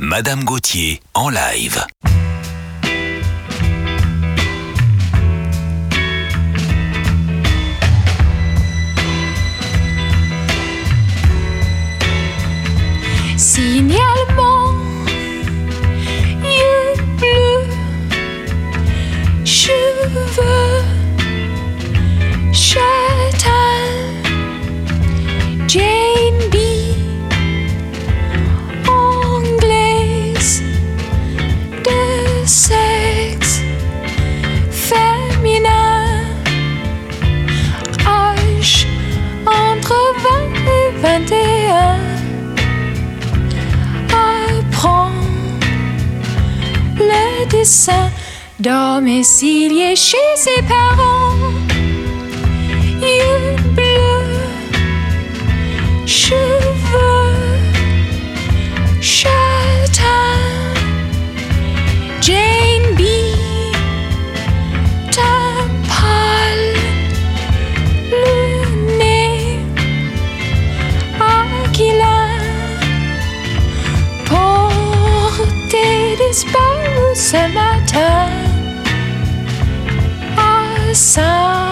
Madame Gauthier en live. Signalement, yeux bleus, cheveux, cheveux. ses domicilié chez ses parents. sound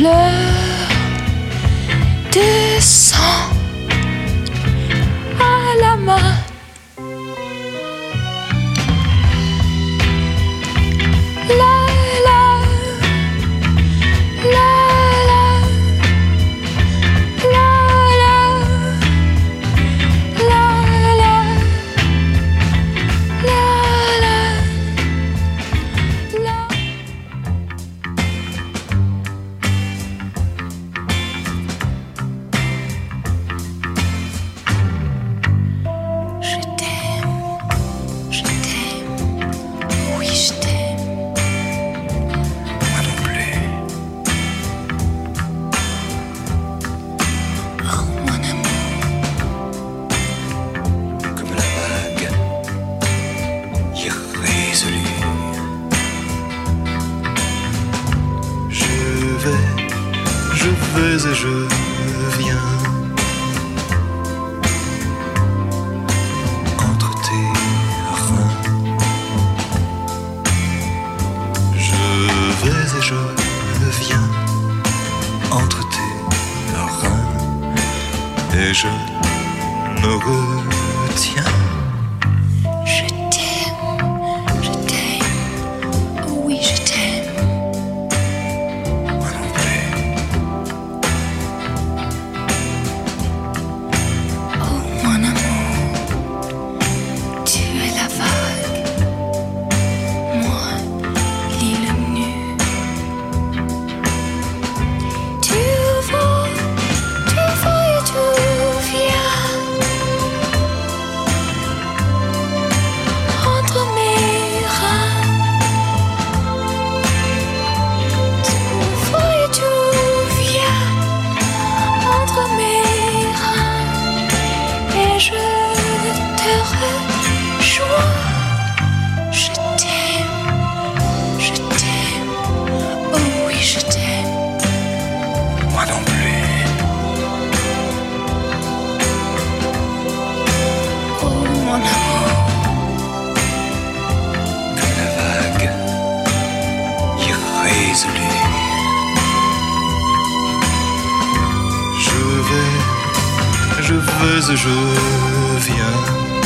fleur descend. Je viens.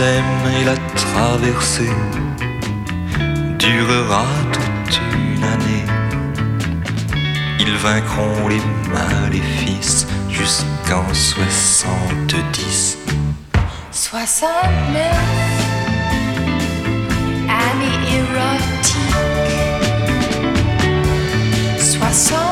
Et la traversée durera toute une année. Ils vaincront les maléfices jusqu'en 70. 69 Année érotique 69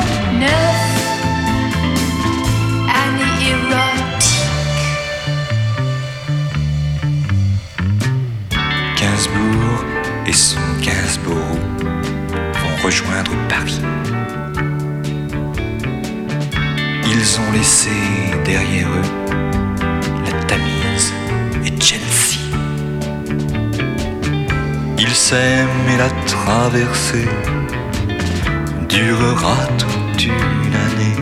et son Gainsborough vont rejoindre Paris. Ils ont laissé derrière eux la Tamise et Chelsea. Ils s'aiment et la traversée durera toute une année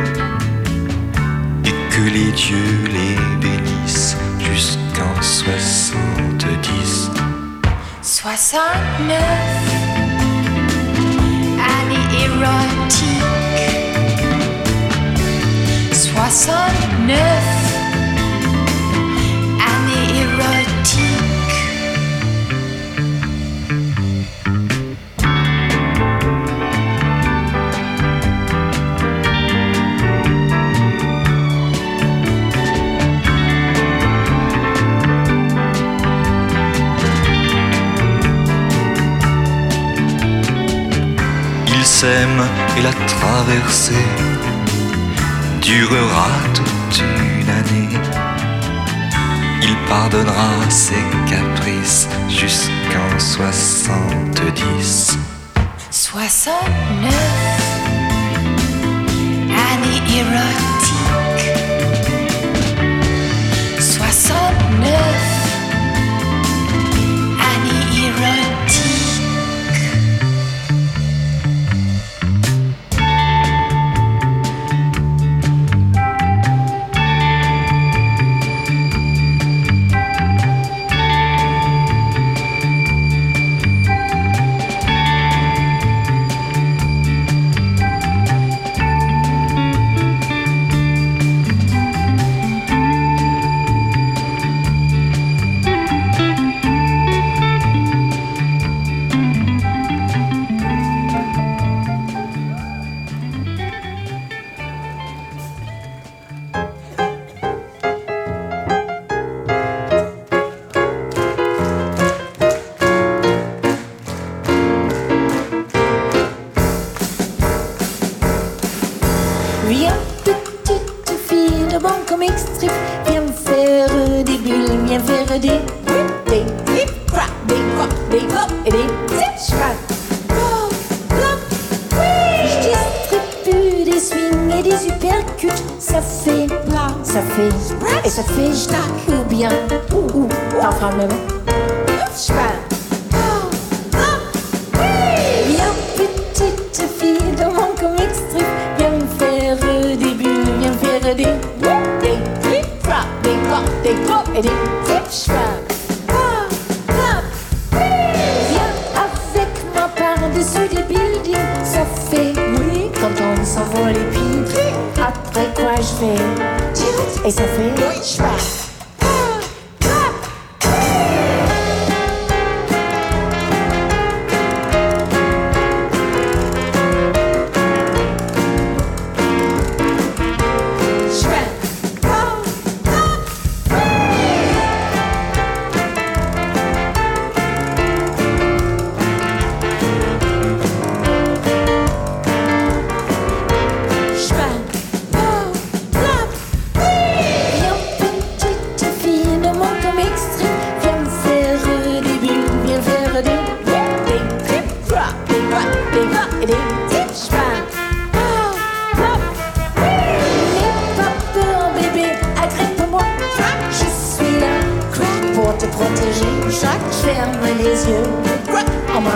et que les dieux les bénissent jusqu'en 70. 69 Année érotique. 69 Et la traversée durera toute une année. Il pardonnera ses caprices jusqu'en 70. 69 Année érotique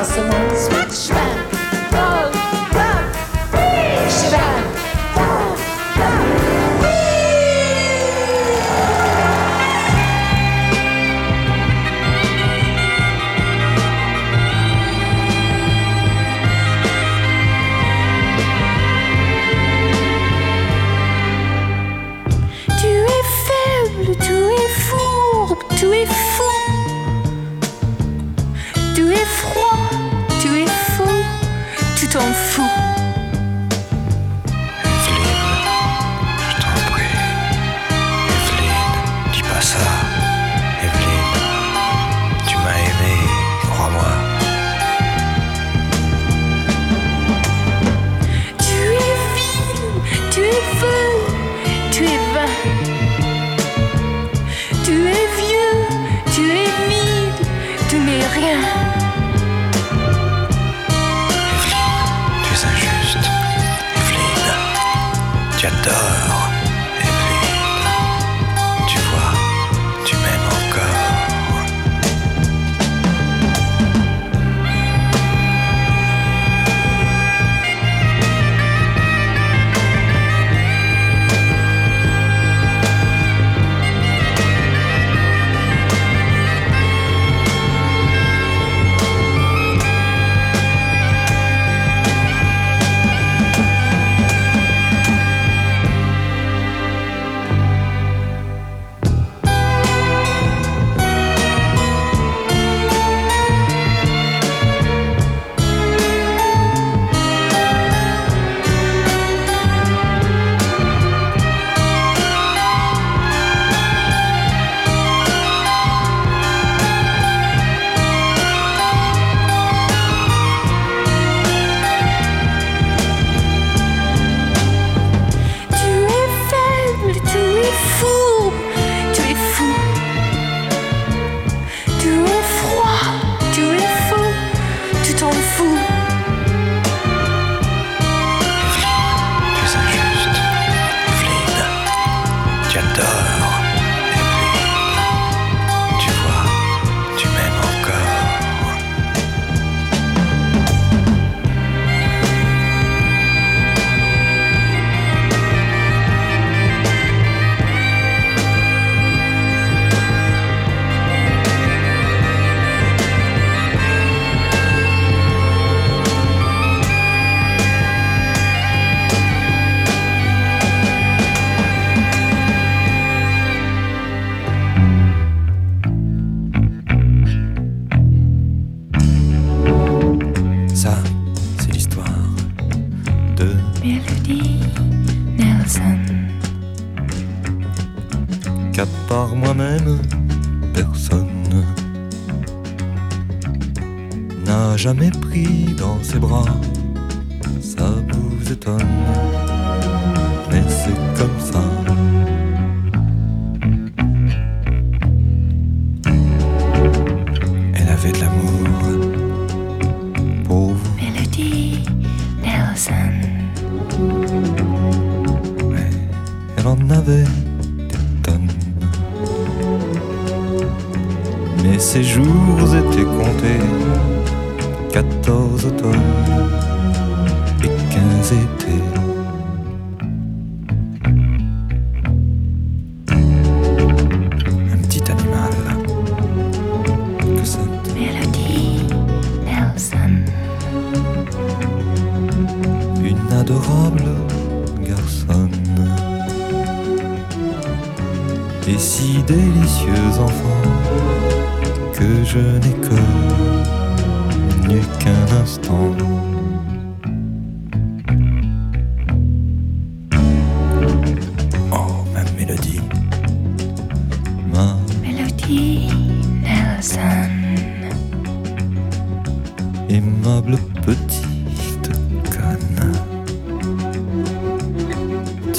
blossom. Smash.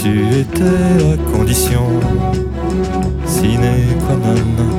Tu étais la condition sine qua non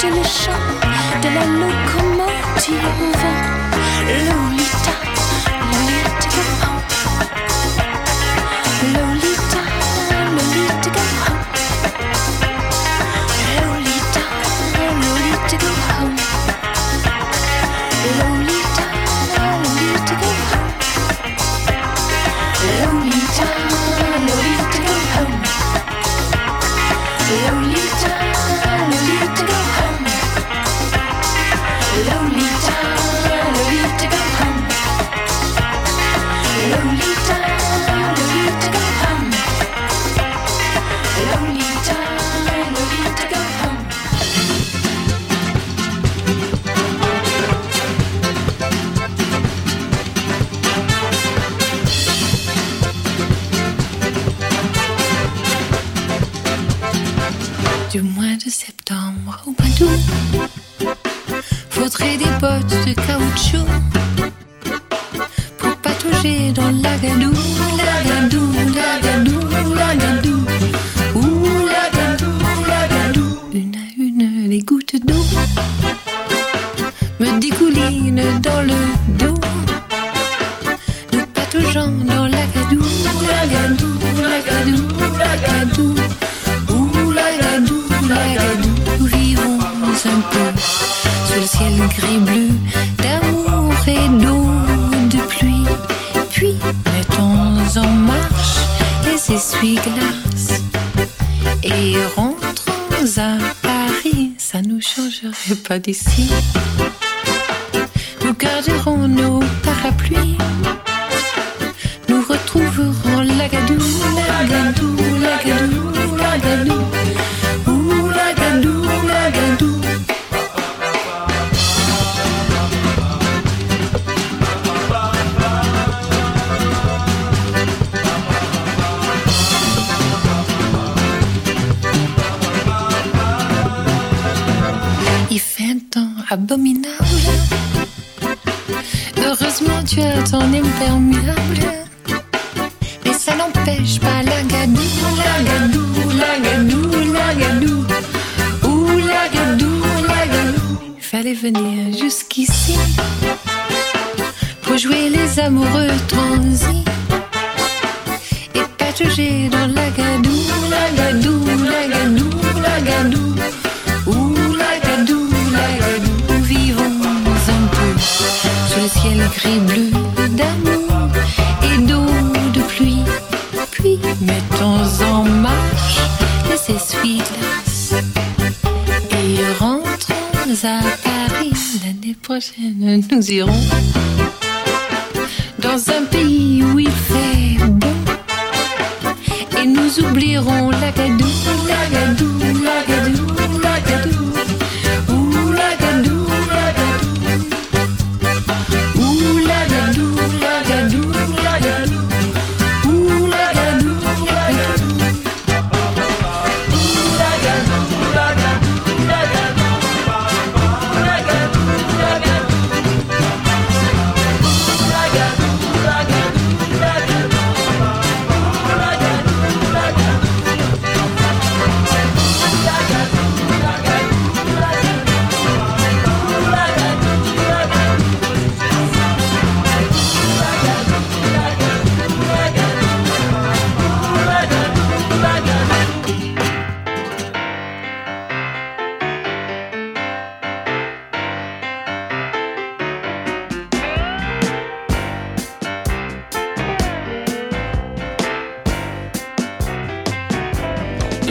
du méchant, de la locomotive, le essuie-glaces et rentrons à Paris, ça nous changerait pas d'ici. Nous garderons nos parapluies, nous retrouverons la gadoue, la gadoue, la gadoue, la gadoue. they'll prochaine, nous irons.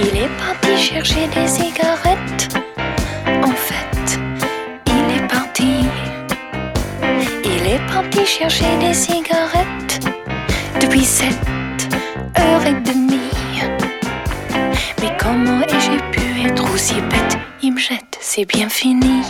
Il est parti chercher des cigarettes. En fait, il est parti. Il est parti chercher des cigarettes depuis sept heures et demie. Mais comment ai-je pu être aussi bête? Il me jette, c'est bien fini.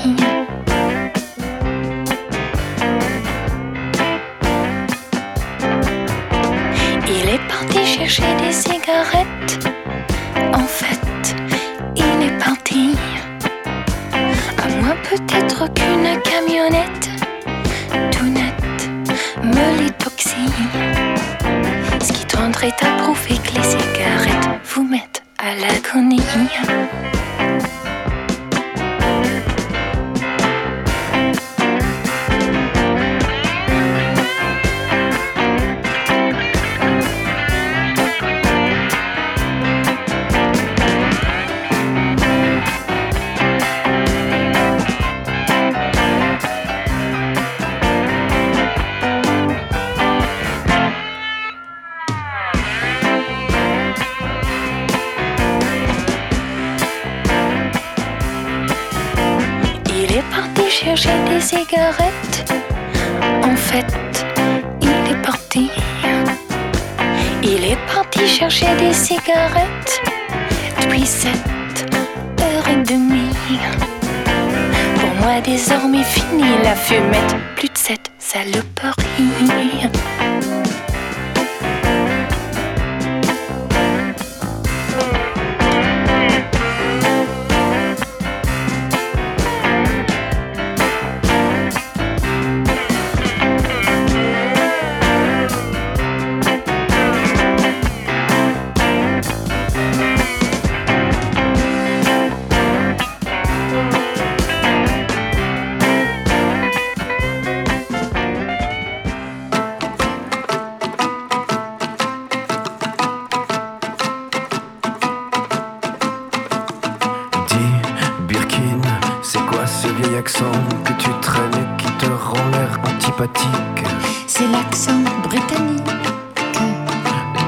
Ce vieil accent que tu traînes et qui te rend l'air antipathique C'est l'accent britannique.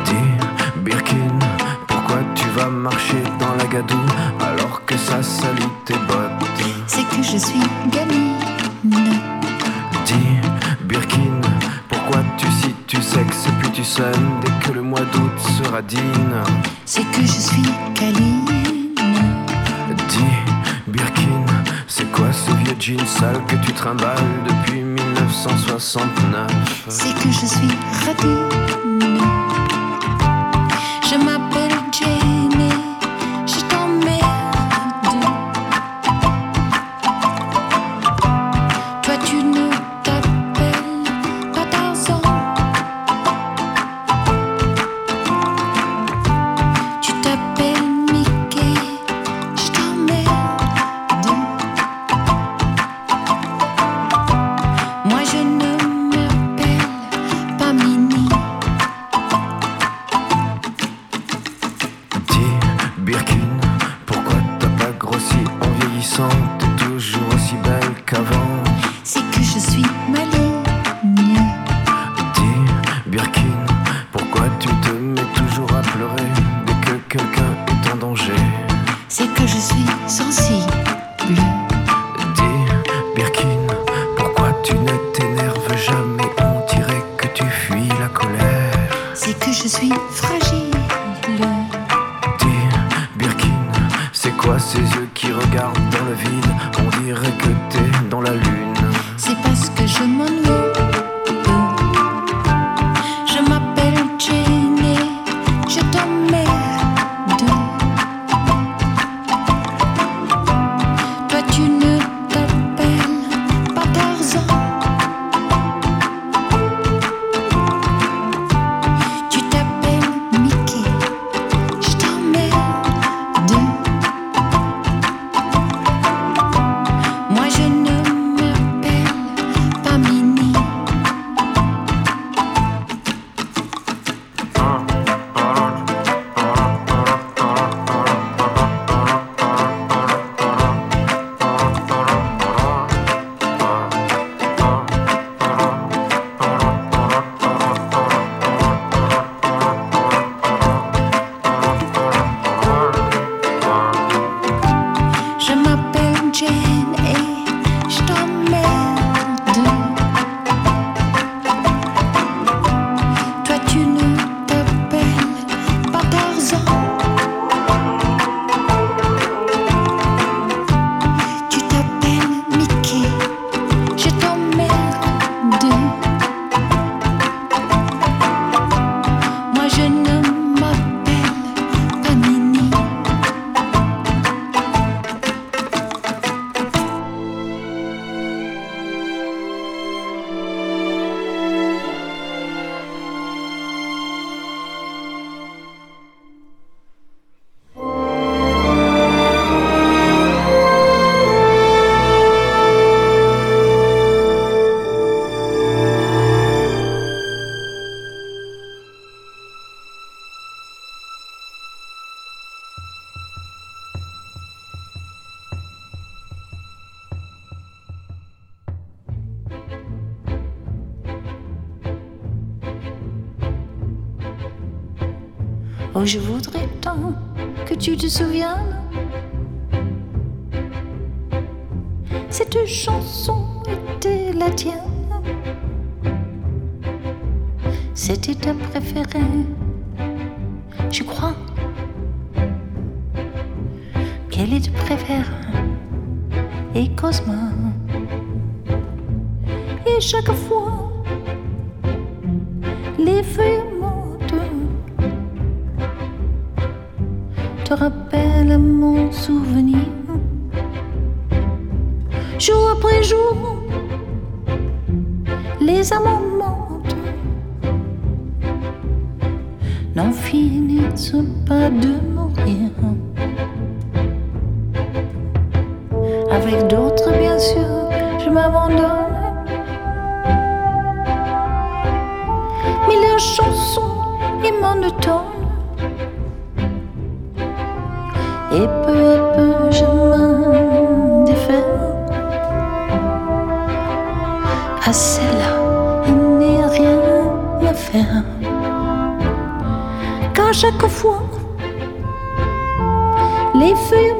Dis, Birkin, pourquoi tu vas marcher dans la gadoue alors que ça salit tes bottes? C'est que je suis gamine. Dis, Birkin, pourquoi tu cites tu sexe puis tu sonnes dès que le mois d'août sera digne? C'est que je suis câline. Ce vieux jean sale que tu trimbales depuis 1969 C'est que je suis radine. Je m'appelle tu te souviennes. Et peu à peu, je m'en défais. À celle-là, il n'est rien à faire. Car chaque fois, les feuilles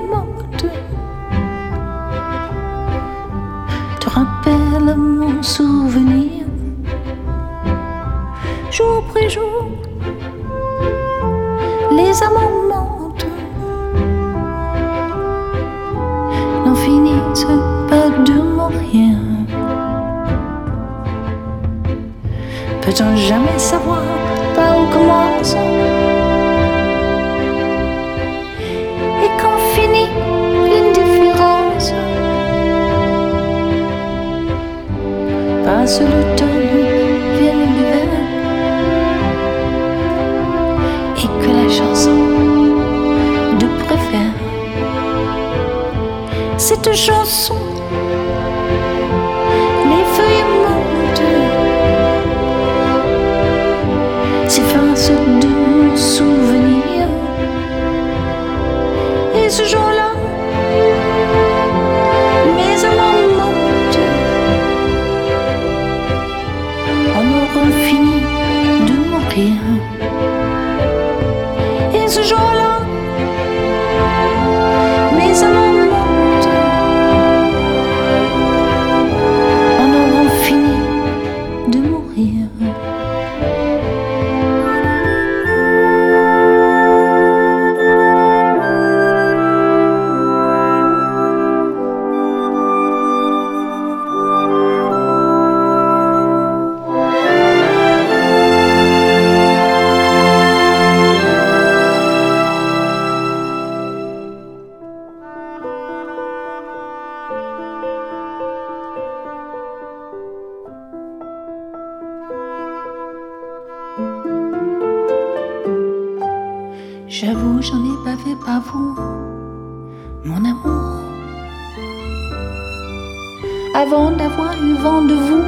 Avant d'avoir eu vent de vous,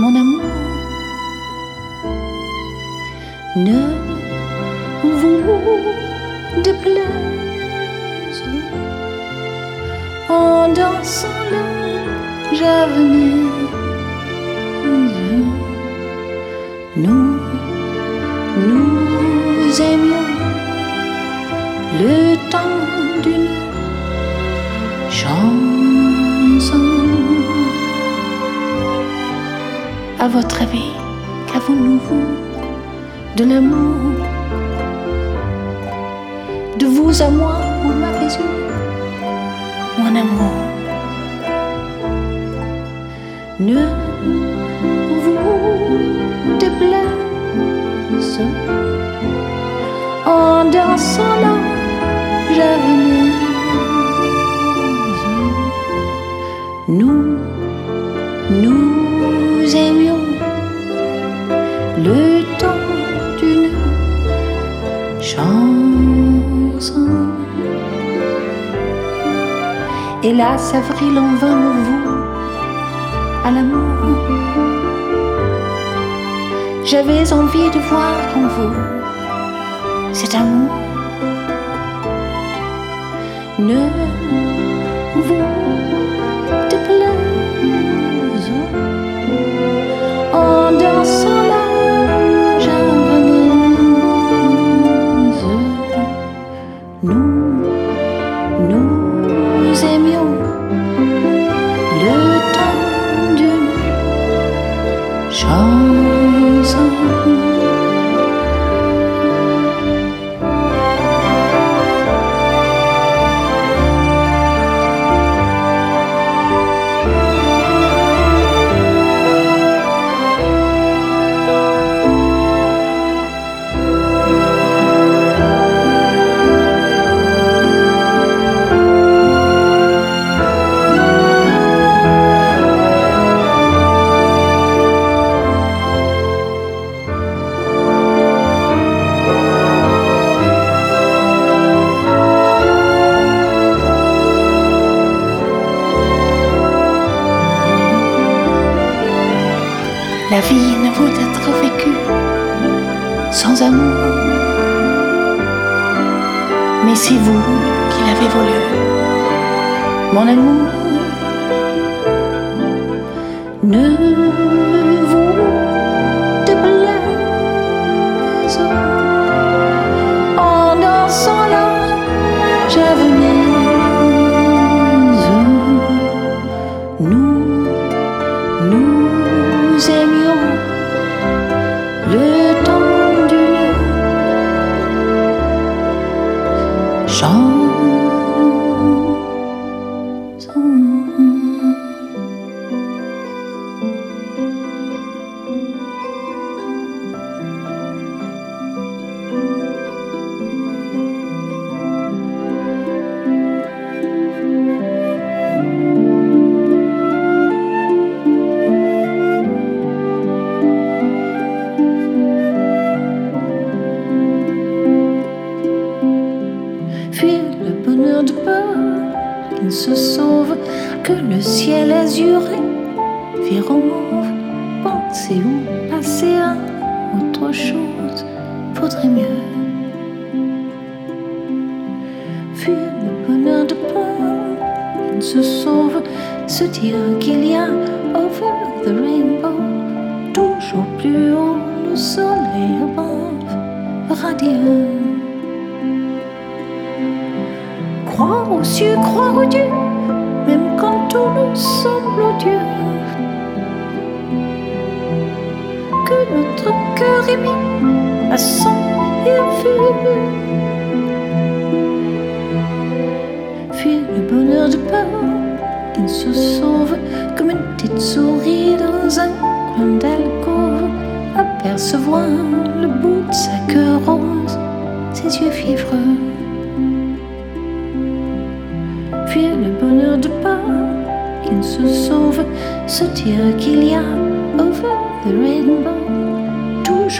mon amour. Ne vous déplaise en dansant javenet. À votre avis, qu'avons-nous de l'amour De vous à moi, vous m'avez eu, mon amour? Ne vous déplaise en dansant Hélas, avril en vain me voue à l'amour. J'avais envie de voir en vous cet amour. Ne La vie ne vaut être vécue sans amour. Mais c'est vous qui l'avez volé, mon amour. Ne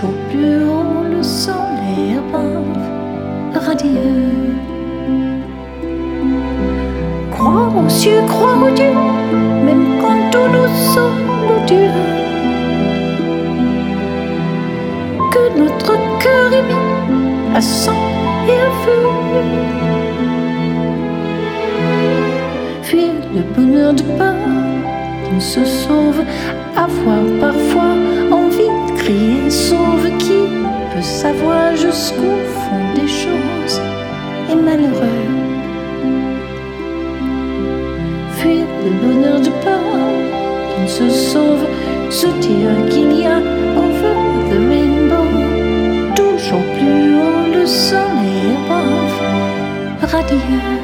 chaud plus haut, le soleil above, radieux. Crois aux cieux, crois aux dieux, même quand tout nous semble odieux. Que notre cœur est mis à sang et à feu. Fuir le bonheur de peur, on se sauve, à avoir parfois sauve qui peut savoir jusqu'au fond des choses et malheureux. Fuir le bonheur du parent qui ne se sauve, se dire qu'il y a over the rainbow, toujours plus haut le soleil above, radieux.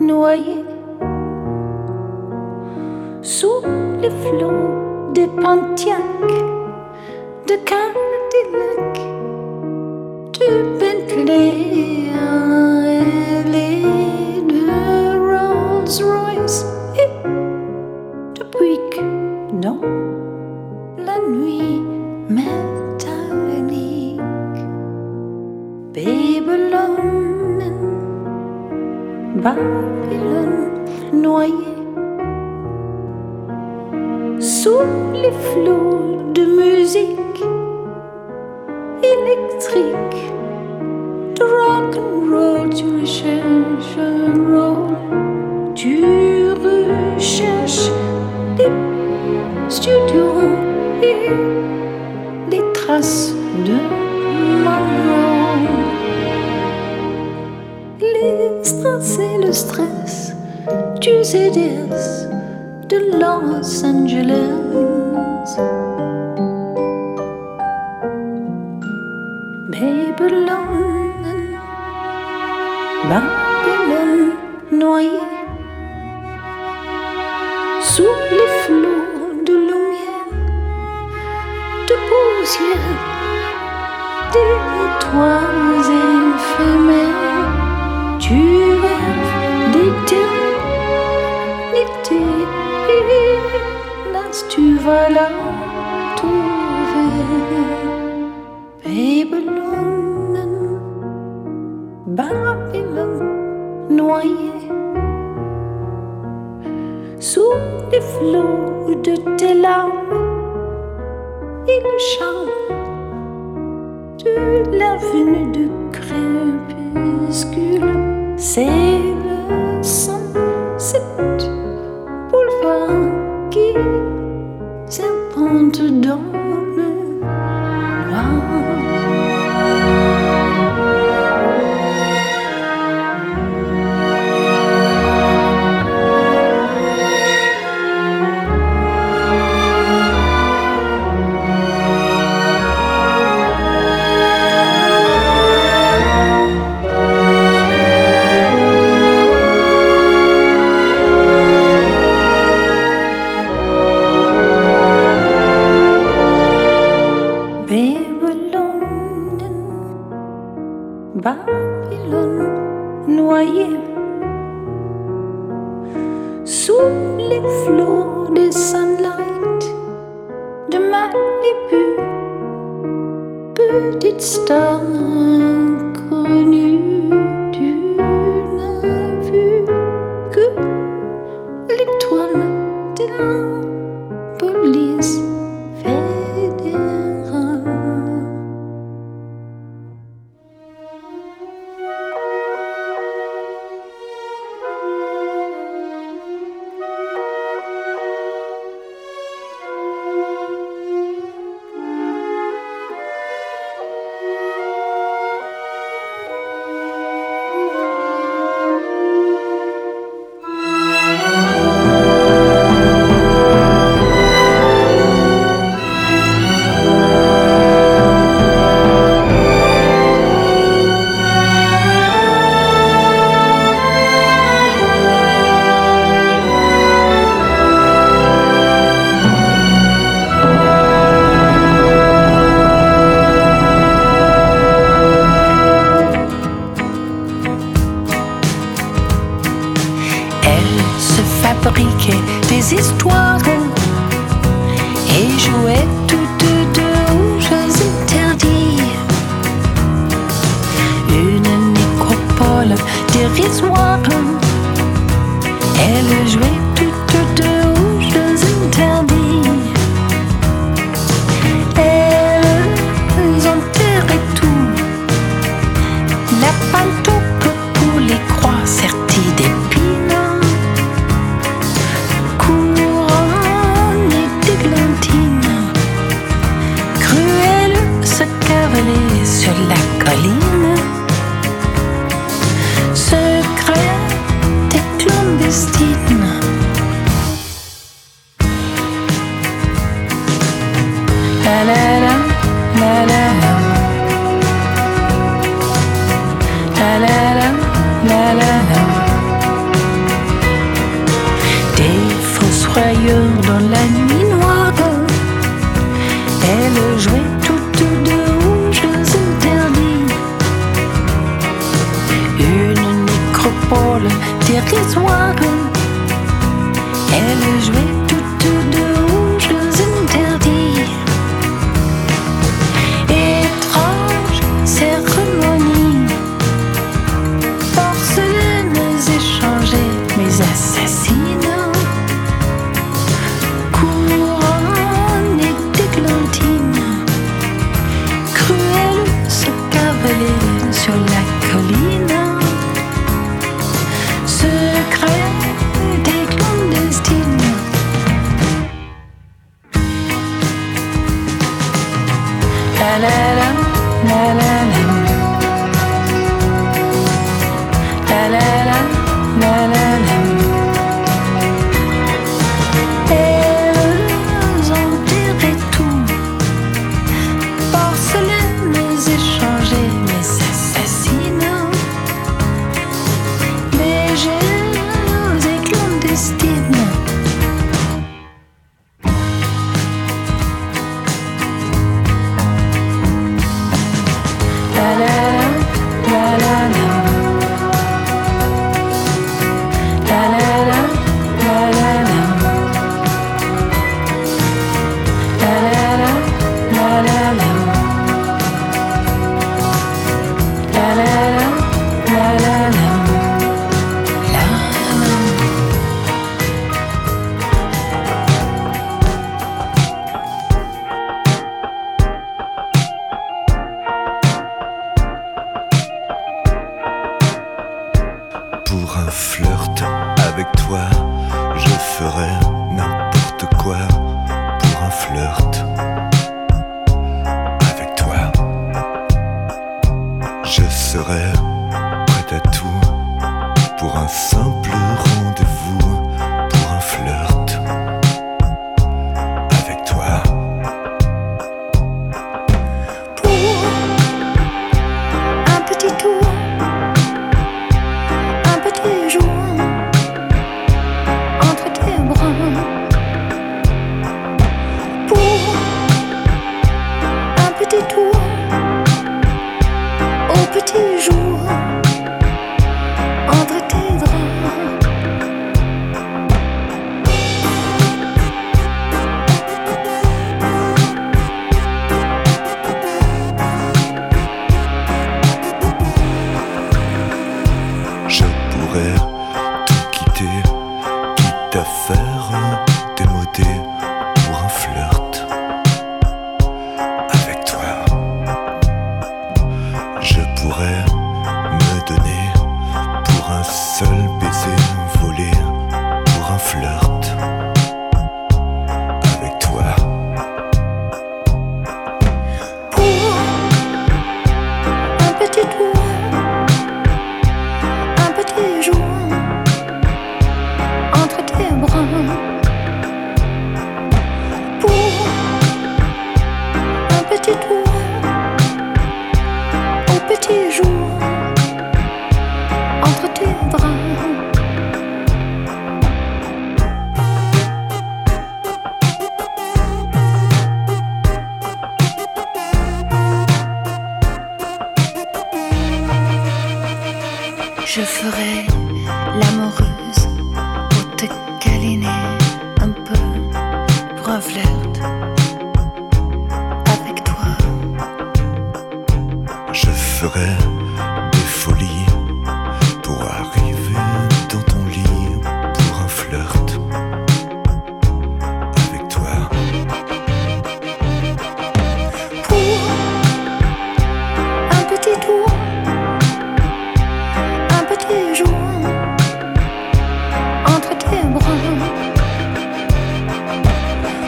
noyé sous les flots de Pontiac, de Candilac, de Bentley de Rolls-Royce et de Buick, non? Babylone noyée sous les flots de musique électrique, de rock and roll, tu recherches un rôle, tu recherches des studios et des traces. le stress du CDS de Los Angeles. this Je serai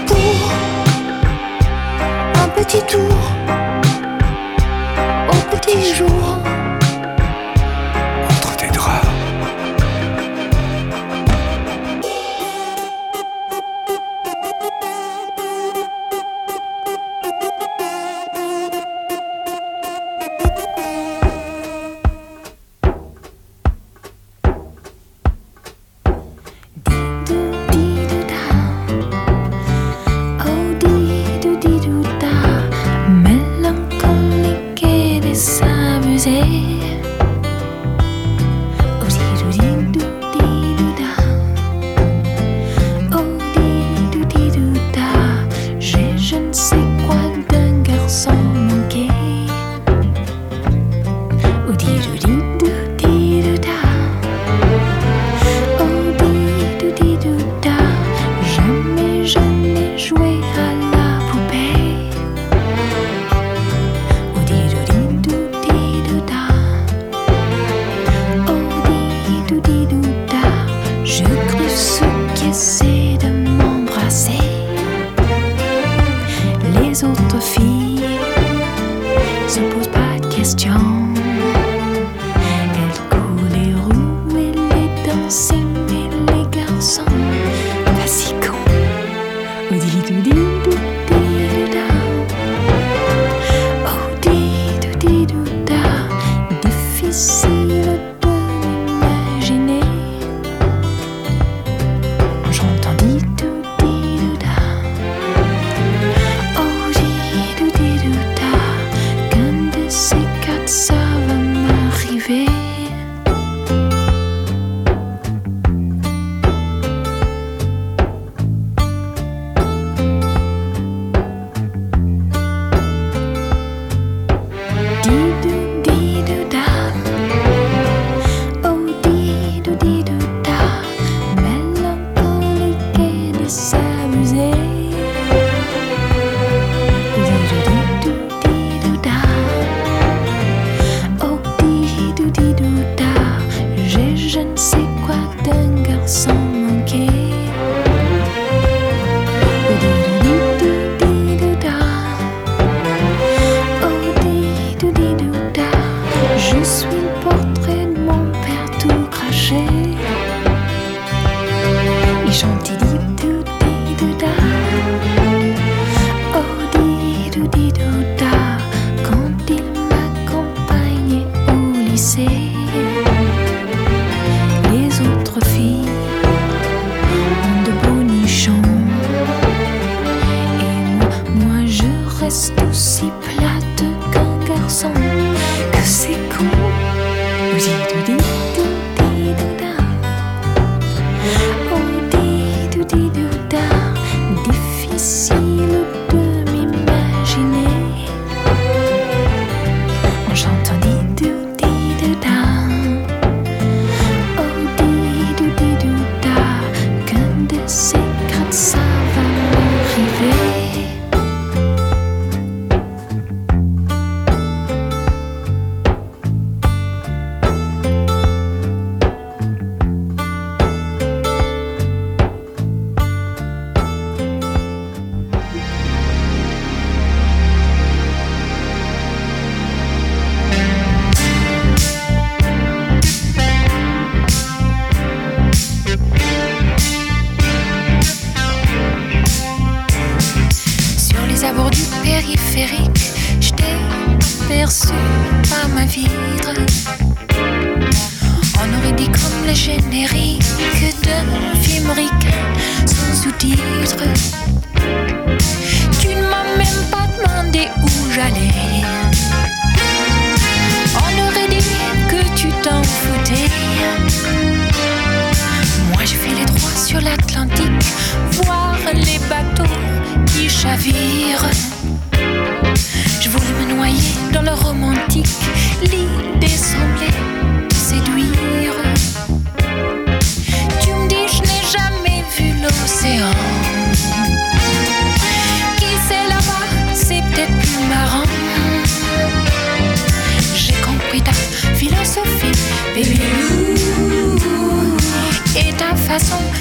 Pour un petit tour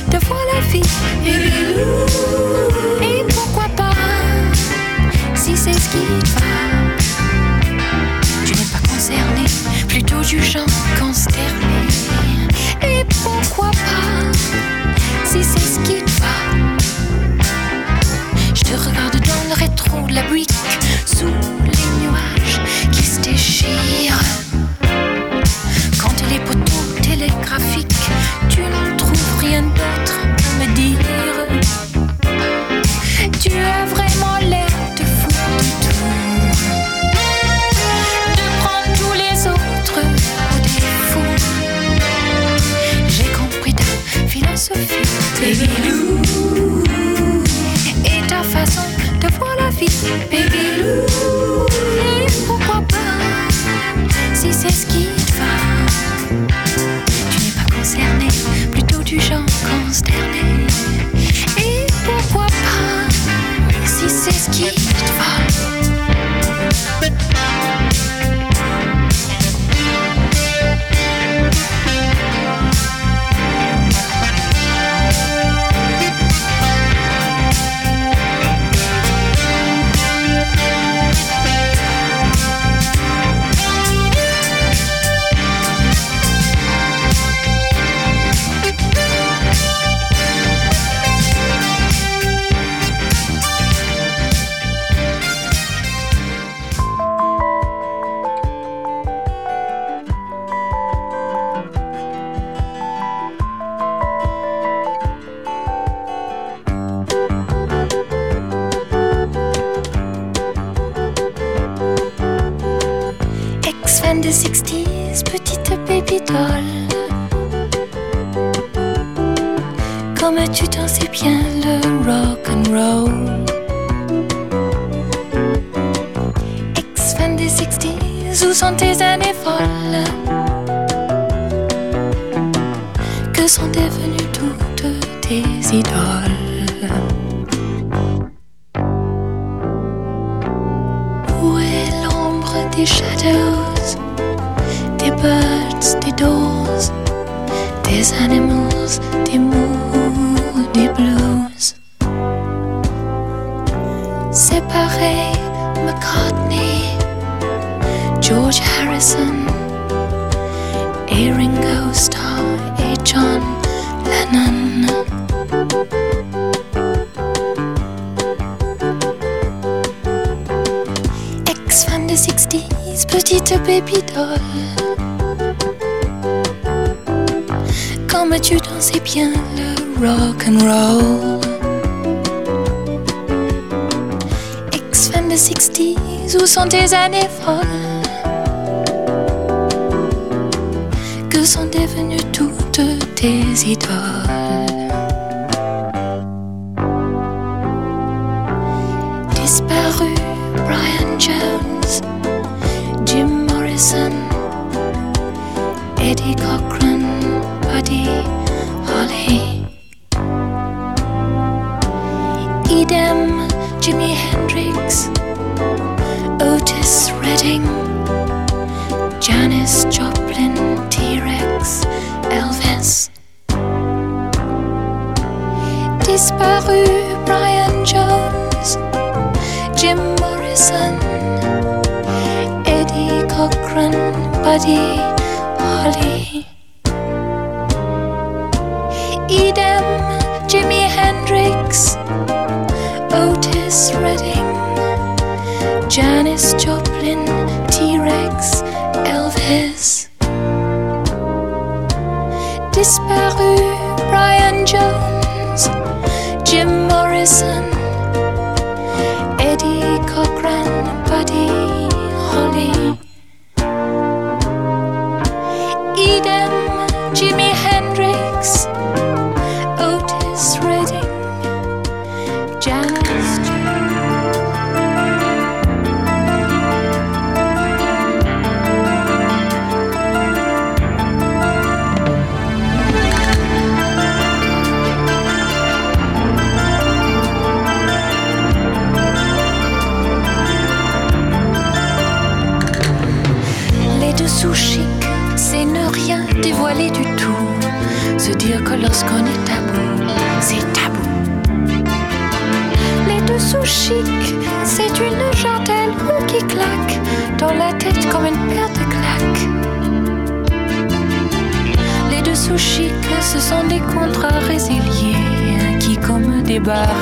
de voir la vie. Et pourquoi pas, si c'est ce qui te va. Tu n'es pas concerné, plutôt du genre consterné. Et pourquoi pas, si c'est ce qui te va. Je te regarde dans le rétro de la buick, sous les nuages qui se déchirent. Quand les poteaux télégraphiques million. the shadows, the birds, the dolls, these animals, the moon, the blues. Séparés petite baby doll. Oh. Comme tu dansais bien le rock and roll. Ex-femme de 60s, où sont tes années folles? Que sont devenues toutes tes idoles?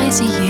crazy you.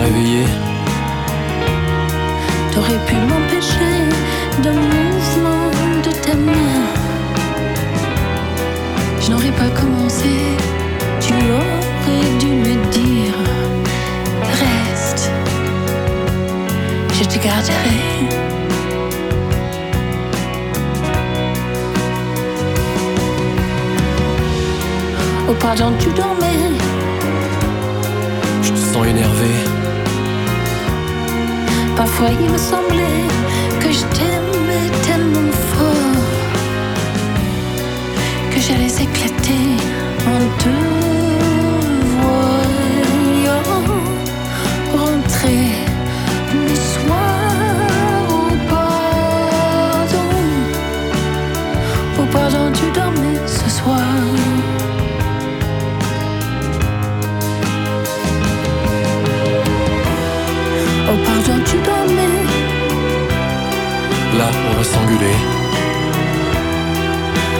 réveillé. T'aurais pu m'empêcher d'un mouvement de ta main. Je n'aurais pas commencé, tu aurais dû me dire Reste, je te garderai. Oh pardon, tu dormais. Je te sens énervé. Parfois il me semblait que je t'aimais tellement fort que j'allais éclater en deux.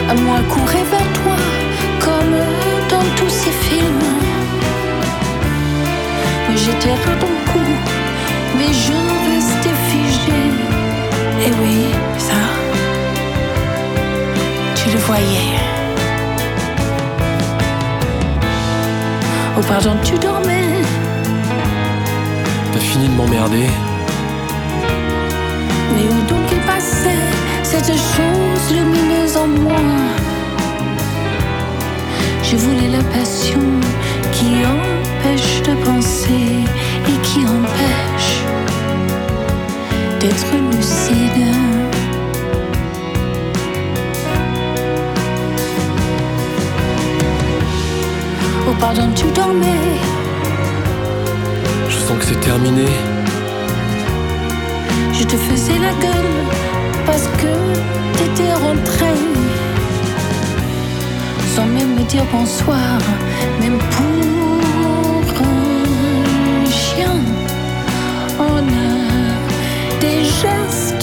À moi courir vers toi, comme dans tous ces films. J'étais ton cou, mais je restais figé. Et oui, ça, tu le voyais. Oh pardon, tu dormais. T'as fini de m'emmerder. Mais où donc cette chose lumineuse en moi. Je voulais la passion qui empêche de penser et qui empêche d'être lucide. Oh pardon, tu dormais. Je sens que c'est terminé. Je te faisais la gueule parce que t'étais rentré sans même me dire bonsoir, même pour un chien. On a des gestes